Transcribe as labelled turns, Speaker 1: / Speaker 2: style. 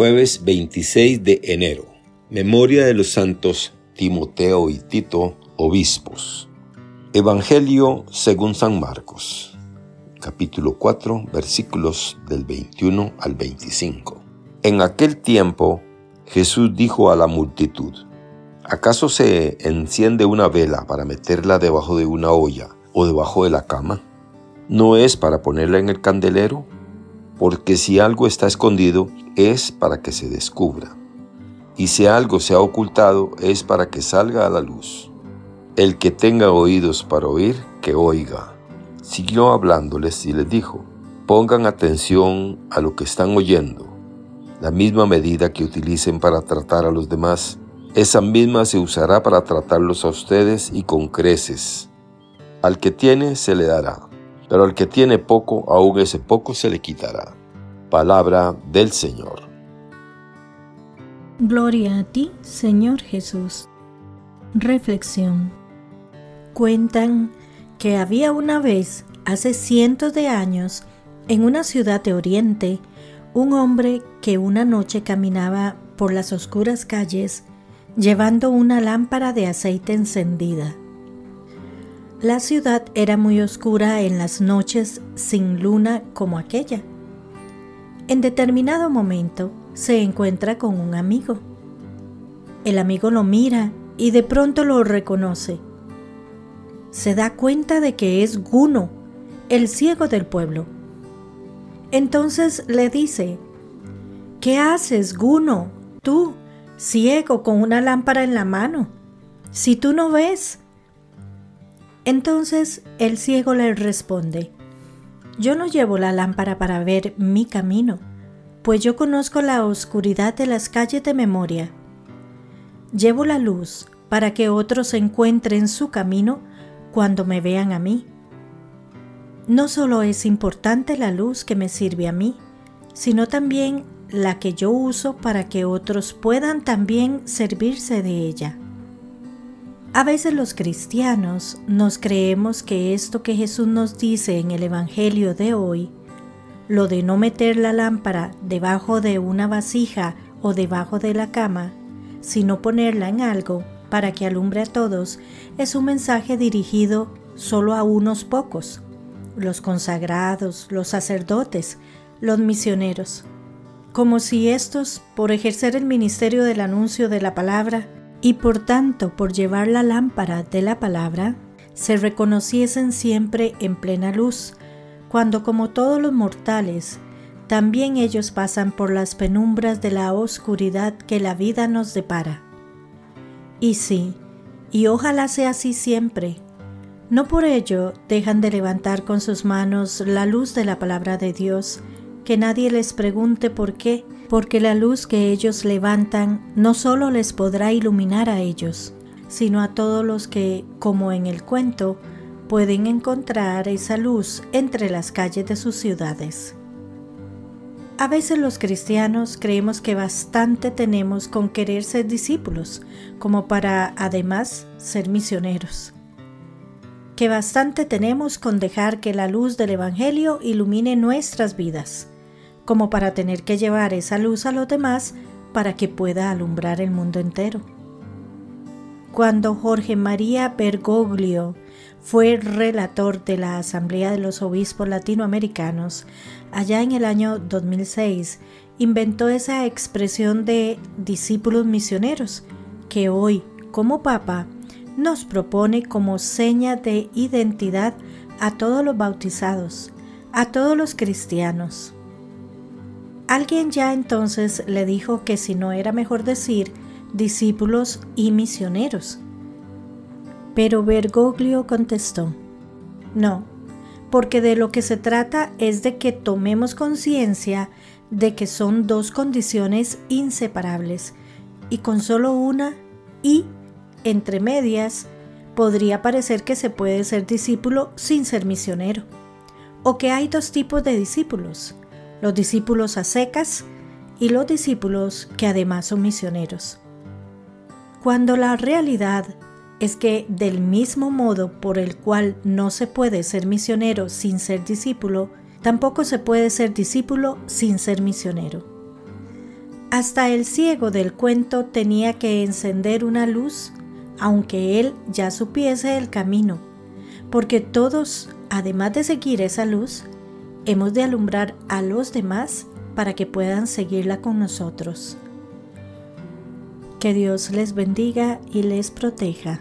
Speaker 1: Jueves 26 de enero. Memoria de los santos Timoteo y Tito, obispos. Evangelio según San Marcos. Capítulo 4, versículos del 21 al 25. En aquel tiempo Jesús dijo a la multitud, ¿acaso se enciende una vela para meterla debajo de una olla o debajo de la cama? ¿No es para ponerla en el candelero? Porque si algo está escondido es para que se descubra. Y si algo se ha ocultado es para que salga a la luz. El que tenga oídos para oír, que oiga. Siguió hablándoles y les dijo, pongan atención a lo que están oyendo. La misma medida que utilicen para tratar a los demás, esa misma se usará para tratarlos a ustedes y con creces. Al que tiene se le dará pero al que tiene poco, aún ese poco se le quitará. Palabra del Señor.
Speaker 2: Gloria a ti, Señor Jesús. Reflexión. Cuentan que había una vez, hace cientos de años, en una ciudad de Oriente, un hombre que una noche caminaba por las oscuras calles llevando una lámpara de aceite encendida. La ciudad era muy oscura en las noches sin luna como aquella. En determinado momento se encuentra con un amigo. El amigo lo mira y de pronto lo reconoce. Se da cuenta de que es Guno, el ciego del pueblo. Entonces le dice, ¿qué haces, Guno, tú, ciego con una lámpara en la mano? Si tú no ves, entonces el ciego le responde, Yo no llevo la lámpara para ver mi camino, pues yo conozco la oscuridad de las calles de memoria. Llevo la luz para que otros encuentren su camino cuando me vean a mí. No solo es importante la luz que me sirve a mí, sino también la que yo uso para que otros puedan también servirse de ella. A veces los cristianos nos creemos que esto que Jesús nos dice en el Evangelio de hoy, lo de no meter la lámpara debajo de una vasija o debajo de la cama, sino ponerla en algo para que alumbre a todos, es un mensaje dirigido solo a unos pocos, los consagrados, los sacerdotes, los misioneros, como si estos, por ejercer el ministerio del anuncio de la palabra, y por tanto por llevar la lámpara de la palabra, se reconociesen siempre en plena luz, cuando como todos los mortales, también ellos pasan por las penumbras de la oscuridad que la vida nos depara. Y sí, y ojalá sea así siempre, no por ello dejan de levantar con sus manos la luz de la palabra de Dios, que nadie les pregunte por qué, porque la luz que ellos levantan no solo les podrá iluminar a ellos, sino a todos los que, como en el cuento, pueden encontrar esa luz entre las calles de sus ciudades. A veces los cristianos creemos que bastante tenemos con querer ser discípulos, como para además ser misioneros. Que bastante tenemos con dejar que la luz del Evangelio ilumine nuestras vidas como para tener que llevar esa luz a los demás para que pueda alumbrar el mundo entero. Cuando Jorge María Bergoglio fue relator de la Asamblea de los Obispos Latinoamericanos, allá en el año 2006, inventó esa expresión de discípulos misioneros que hoy, como Papa, nos propone como seña de identidad a todos los bautizados, a todos los cristianos. Alguien ya entonces le dijo que si no era mejor decir discípulos y misioneros. Pero Bergoglio contestó, no, porque de lo que se trata es de que tomemos conciencia de que son dos condiciones inseparables y con solo una y, entre medias, podría parecer que se puede ser discípulo sin ser misionero, o que hay dos tipos de discípulos, los discípulos a secas y los discípulos que además son misioneros. Cuando la realidad es que del mismo modo por el cual no se puede ser misionero sin ser discípulo, tampoco se puede ser discípulo sin ser misionero. Hasta el ciego del cuento tenía que encender una luz, aunque él ya supiese el camino, porque todos, además de seguir esa luz, hemos de alumbrar a los demás para que puedan seguirla con nosotros. Que Dios les bendiga y les proteja.